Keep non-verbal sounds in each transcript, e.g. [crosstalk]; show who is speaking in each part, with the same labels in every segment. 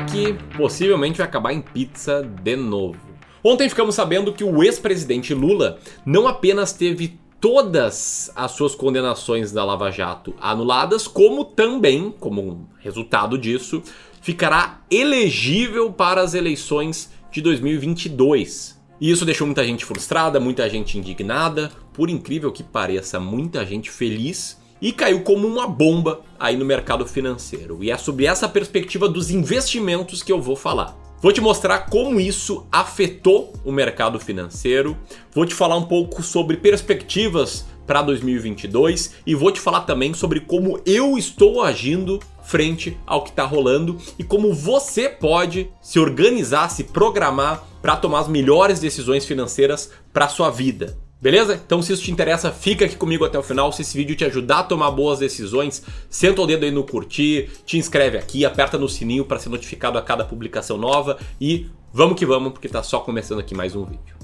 Speaker 1: que possivelmente vai acabar em pizza de novo. Ontem ficamos sabendo que o ex-presidente Lula não apenas teve todas as suas condenações da Lava Jato anuladas, como também, como resultado disso, ficará elegível para as eleições de 2022. E isso deixou muita gente frustrada, muita gente indignada, por incrível que pareça, muita gente feliz e caiu como uma bomba aí no mercado financeiro. E é sobre essa perspectiva dos investimentos que eu vou falar. Vou te mostrar como isso afetou o mercado financeiro, vou te falar um pouco sobre perspectivas para 2022 e vou te falar também sobre como eu estou agindo frente ao que está rolando e como você pode se organizar, se programar para tomar as melhores decisões financeiras para sua vida. Beleza? Então se isso te interessa, fica aqui comigo até o final. Se esse vídeo te ajudar a tomar boas decisões, senta o dedo aí no curtir, te inscreve aqui, aperta no sininho para ser notificado a cada publicação nova e vamos que vamos, porque tá só começando aqui mais um vídeo.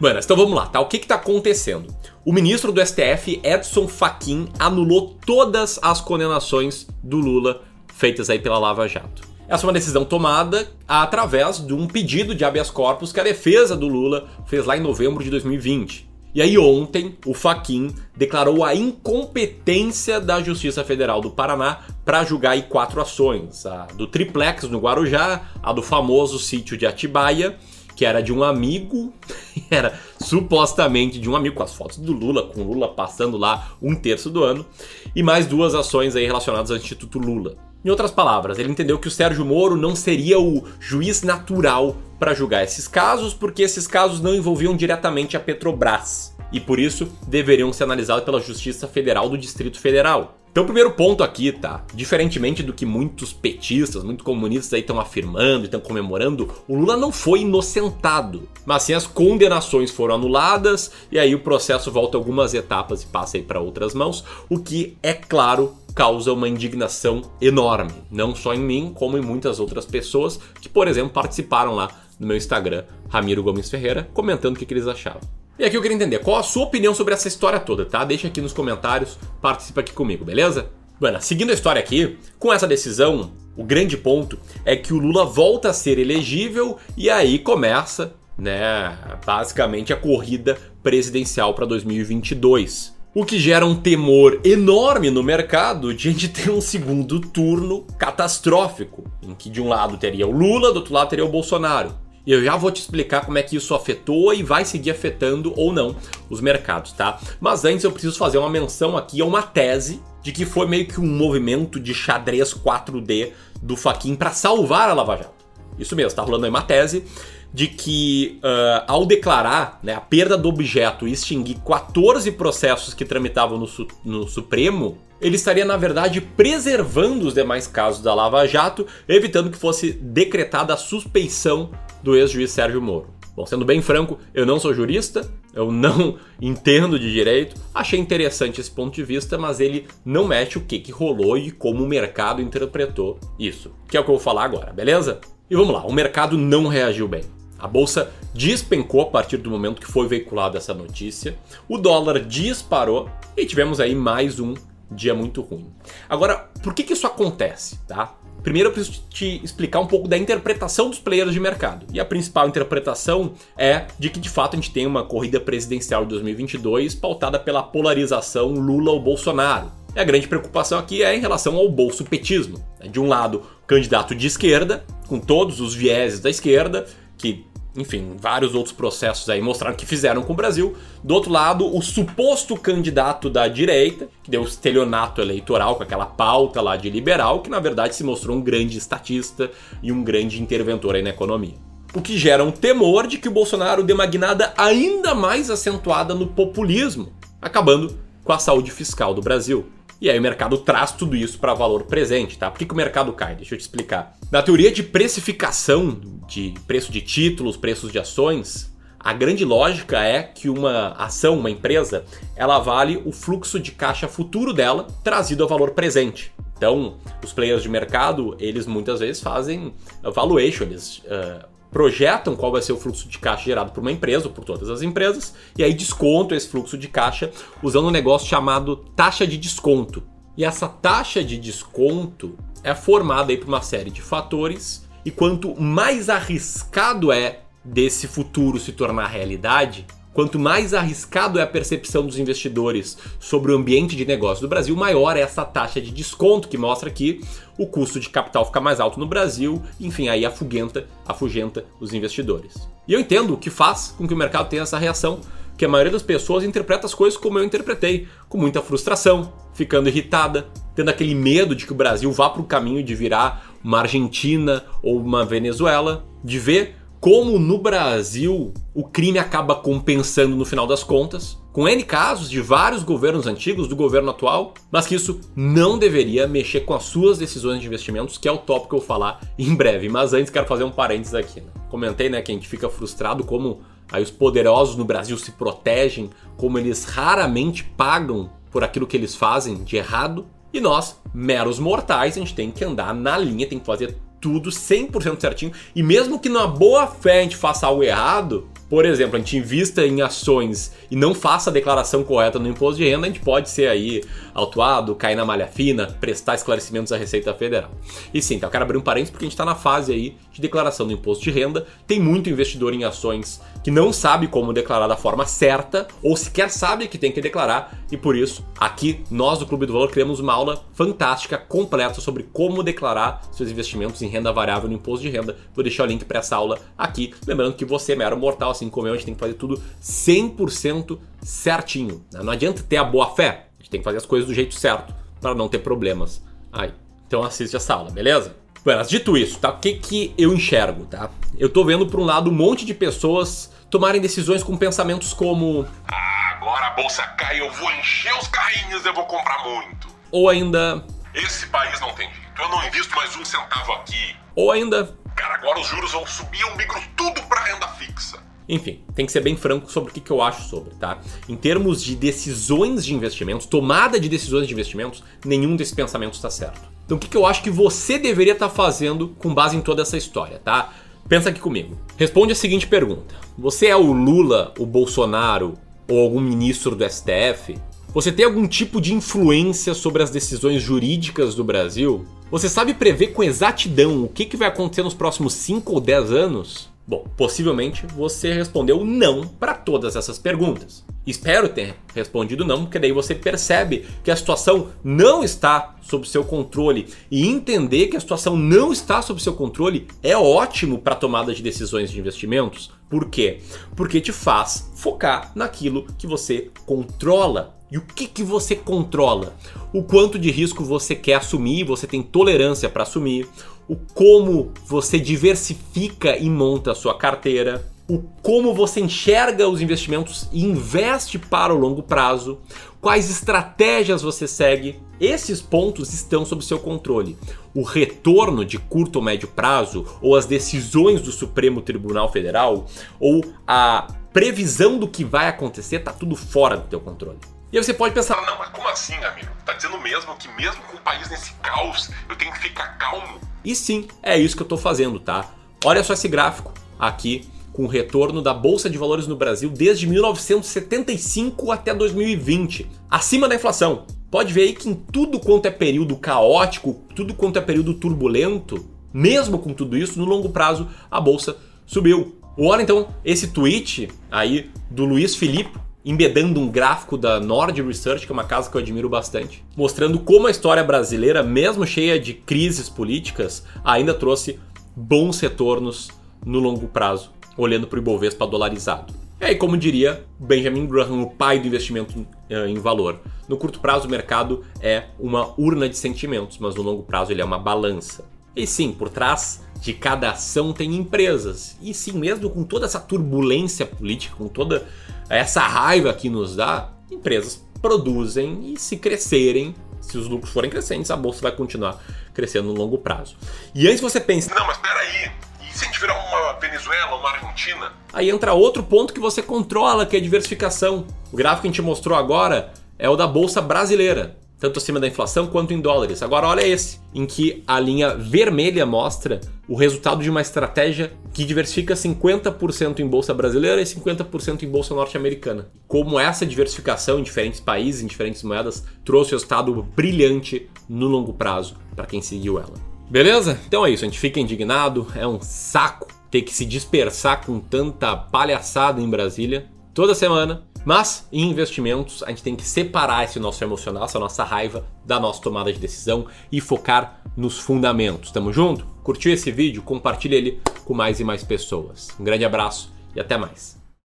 Speaker 1: Mano, então vamos lá, tá? O que que tá acontecendo? O ministro do STF, Edson Fachin, anulou todas as condenações do Lula feitas aí pela Lava Jato. Essa é uma decisão tomada através de um pedido de habeas corpus que a defesa do Lula fez lá em novembro de 2020. E aí ontem o Faquin declarou a incompetência da Justiça Federal do Paraná para julgar aí quatro ações: a do triplex no Guarujá, a do famoso sítio de Atibaia, que era de um amigo, [laughs] era supostamente de um amigo com as fotos do Lula, com o Lula passando lá um terço do ano, e mais duas ações aí relacionadas ao Instituto Lula. Em outras palavras, ele entendeu que o Sérgio Moro não seria o juiz natural para julgar esses casos, porque esses casos não envolviam diretamente a Petrobras e por isso deveriam ser analisados pela Justiça Federal do Distrito Federal. Então, o primeiro ponto aqui, tá? Diferentemente do que muitos petistas, muitos comunistas aí estão afirmando e estão comemorando, o Lula não foi inocentado. Mas sim, as condenações foram anuladas e aí o processo volta algumas etapas e passa aí para outras mãos, o que, é claro, causa uma indignação enorme. Não só em mim, como em muitas outras pessoas que, por exemplo, participaram lá no meu Instagram, Ramiro Gomes Ferreira, comentando o que, que eles achavam. E aqui eu queria entender qual a sua opinião sobre essa história toda, tá? Deixa aqui nos comentários, participa aqui comigo, beleza? Bueno, seguindo a história aqui, com essa decisão, o grande ponto é que o Lula volta a ser elegível e aí começa, né, basicamente a corrida presidencial para 2022. O que gera um temor enorme no mercado de a gente ter um segundo turno catastrófico, em que de um lado teria o Lula, do outro lado teria o Bolsonaro. E eu já vou te explicar como é que isso afetou e vai seguir afetando ou não os mercados, tá? Mas antes eu preciso fazer uma menção aqui a uma tese de que foi meio que um movimento de xadrez 4D do Faquin para salvar a Lava Jato. Isso mesmo, tá rolando aí uma tese de que uh, ao declarar né, a perda do objeto e extinguir 14 processos que tramitavam no, su no Supremo, ele estaria, na verdade, preservando os demais casos da Lava Jato, evitando que fosse decretada a suspeição do ex-juiz Sérgio Moro. Bom, sendo bem franco, eu não sou jurista, eu não [laughs] entendo de direito, achei interessante esse ponto de vista, mas ele não mexe o que, que rolou e como o mercado interpretou isso, que é o que eu vou falar agora, beleza? E vamos lá, o mercado não reagiu bem. A bolsa despencou a partir do momento que foi veiculada essa notícia, o dólar disparou e tivemos aí mais um dia muito ruim. Agora, por que, que isso acontece, tá? Primeiro eu preciso te explicar um pouco da interpretação dos players de mercado. E a principal interpretação é de que de fato a gente tem uma corrida presidencial de 2022 pautada pela polarização Lula ou Bolsonaro. E a grande preocupação aqui é em relação ao bolso petismo. De um lado, candidato de esquerda, com todos os vieses da esquerda, que enfim, vários outros processos aí mostraram que fizeram com o Brasil. Do outro lado, o suposto candidato da direita, que deu estelionato eleitoral com aquela pauta lá de liberal, que na verdade se mostrou um grande estatista e um grande interventor aí na economia. O que gera um temor de que o Bolsonaro dê uma guinada ainda mais acentuada no populismo, acabando com a saúde fiscal do Brasil. E aí o mercado traz tudo isso para valor presente, tá? Por que, que o mercado cai? Deixa eu te explicar. Na teoria de precificação de preço de títulos, preços de ações, a grande lógica é que uma ação, uma empresa, ela vale o fluxo de caixa futuro dela trazido ao valor presente. Então, os players de mercado, eles muitas vezes fazem valuation, eles uh, projetam qual vai ser o fluxo de caixa gerado por uma empresa ou por todas as empresas, e aí descontam esse fluxo de caixa usando um negócio chamado taxa de desconto. E essa taxa de desconto é formada aí por uma série de fatores, e quanto mais arriscado é desse futuro se tornar realidade, Quanto mais arriscado é a percepção dos investidores sobre o ambiente de negócio do Brasil, maior é essa taxa de desconto que mostra que o custo de capital fica mais alto no Brasil, enfim, aí afugenta, afugenta os investidores. E eu entendo o que faz com que o mercado tenha essa reação, que a maioria das pessoas interpreta as coisas como eu interpretei, com muita frustração, ficando irritada, tendo aquele medo de que o Brasil vá para o caminho de virar uma Argentina ou uma Venezuela, de ver como no Brasil o crime acaba compensando no final das contas, com N casos de vários governos antigos, do governo atual, mas que isso não deveria mexer com as suas decisões de investimentos, que é o tópico que eu vou falar em breve. Mas antes quero fazer um parênteses aqui. Né? Comentei, né, que a gente fica frustrado como aí os poderosos no Brasil se protegem, como eles raramente pagam por aquilo que eles fazem de errado. E nós, meros mortais, a gente tem que andar na linha, tem que fazer tudo 100% certinho. E mesmo que na boa fé a gente faça algo errado, por exemplo, a gente invista em ações e não faça a declaração correta no imposto de renda, a gente pode ser aí autuado, cair na malha fina, prestar esclarecimentos à Receita Federal. E sim, então eu quero abrir um parênteses porque a gente está na fase aí de declaração do imposto de renda. Tem muito investidor em ações que não sabe como declarar da forma certa ou sequer sabe que tem que declarar e por isso aqui nós do Clube do Valor criamos uma aula fantástica, completa sobre como declarar seus investimentos em renda variável no imposto de renda. Vou deixar o link para essa aula aqui, lembrando que você é mero mortal assim como eu, a gente tem que fazer tudo 100% certinho. Né? Não adianta ter a boa fé, a gente tem que fazer as coisas do jeito certo para não ter problemas. Aí, então assiste essa aula, beleza? Mas dito isso, tá? O que, que eu enxergo, tá? Eu tô vendo por um lado um monte de pessoas tomarem decisões com pensamentos como
Speaker 2: ah, agora a bolsa cai, eu vou encher os carrinhos, eu vou comprar muito.
Speaker 1: Ou ainda
Speaker 2: esse país não tem jeito, eu não invisto mais um centavo aqui.
Speaker 1: Ou ainda
Speaker 2: cara, agora os juros vão subir, eu migro tudo para renda fixa.
Speaker 1: Enfim, tem que ser bem franco sobre o que, eu acho sobre, tá? Em termos de decisões de investimentos, tomada de decisões de investimentos, nenhum desses pensamentos está certo. Então, o que, eu acho que você deveria estar tá fazendo com base em toda essa história, tá? Pensa aqui comigo. Responde a seguinte pergunta: Você é o Lula, o Bolsonaro ou algum ministro do STF? Você tem algum tipo de influência sobre as decisões jurídicas do Brasil? Você sabe prever com exatidão o que, que vai acontecer nos próximos 5 ou 10 anos? Bom, possivelmente você respondeu não para todas essas perguntas. Espero ter respondido não, porque daí você percebe que a situação não está sob seu controle. E entender que a situação não está sob seu controle é ótimo para tomada de decisões de investimentos. Por quê? Porque te faz focar naquilo que você controla. E o que, que você controla? O quanto de risco você quer assumir, você tem tolerância para assumir, o como você diversifica e monta a sua carteira, o como você enxerga os investimentos e investe para o longo prazo, quais estratégias você segue. Esses pontos estão sob seu controle. O retorno de curto ou médio prazo, ou as decisões do Supremo Tribunal Federal, ou a previsão do que vai acontecer, está tudo fora do teu controle. E aí você pode pensar,
Speaker 2: não, mas como assim, amigo? Tá dizendo mesmo que mesmo com o país nesse caos, eu tenho que ficar calmo?
Speaker 1: E sim, é isso que eu estou fazendo, tá? Olha só esse gráfico aqui com o retorno da bolsa de valores no Brasil desde 1975 até 2020, acima da inflação. Pode ver aí que em tudo quanto é período caótico, tudo quanto é período turbulento, mesmo com tudo isso, no longo prazo a bolsa subiu. Olha então esse tweet aí do Luiz Felipe, embedando um gráfico da Nord Research, que é uma casa que eu admiro bastante, mostrando como a história brasileira, mesmo cheia de crises políticas, ainda trouxe bons retornos no longo prazo, olhando para o Ibovespa dolarizado. E aí, como diria Benjamin Graham, o pai do investimento eh, em valor, no curto prazo o mercado é uma urna de sentimentos, mas no longo prazo ele é uma balança. E sim, por trás de cada ação tem empresas. E sim, mesmo com toda essa turbulência política, com toda essa raiva que nos dá, empresas produzem e se crescerem, se os lucros forem crescentes, a bolsa vai continuar crescendo no longo prazo. E antes você pensa,
Speaker 2: não, mas peraí, e se a gente virar uma Venezuela, uma Argentina?
Speaker 1: Aí entra outro ponto que você controla, que é a diversificação. O gráfico que a gente mostrou agora é o da bolsa brasileira. Tanto acima da inflação quanto em dólares. Agora olha esse, em que a linha vermelha mostra o resultado de uma estratégia que diversifica 50% em bolsa brasileira e 50% em bolsa norte-americana. Como essa diversificação em diferentes países, em diferentes moedas, trouxe resultado brilhante no longo prazo para quem seguiu ela. Beleza? Então é isso, a gente fica indignado, é um saco ter que se dispersar com tanta palhaçada em Brasília toda semana. Mas em investimentos, a gente tem que separar esse nosso emocional, essa nossa raiva da nossa tomada de decisão e focar nos fundamentos. Tamo junto? Curtiu esse vídeo? Compartilhe ele com mais e mais pessoas. Um grande abraço e até mais.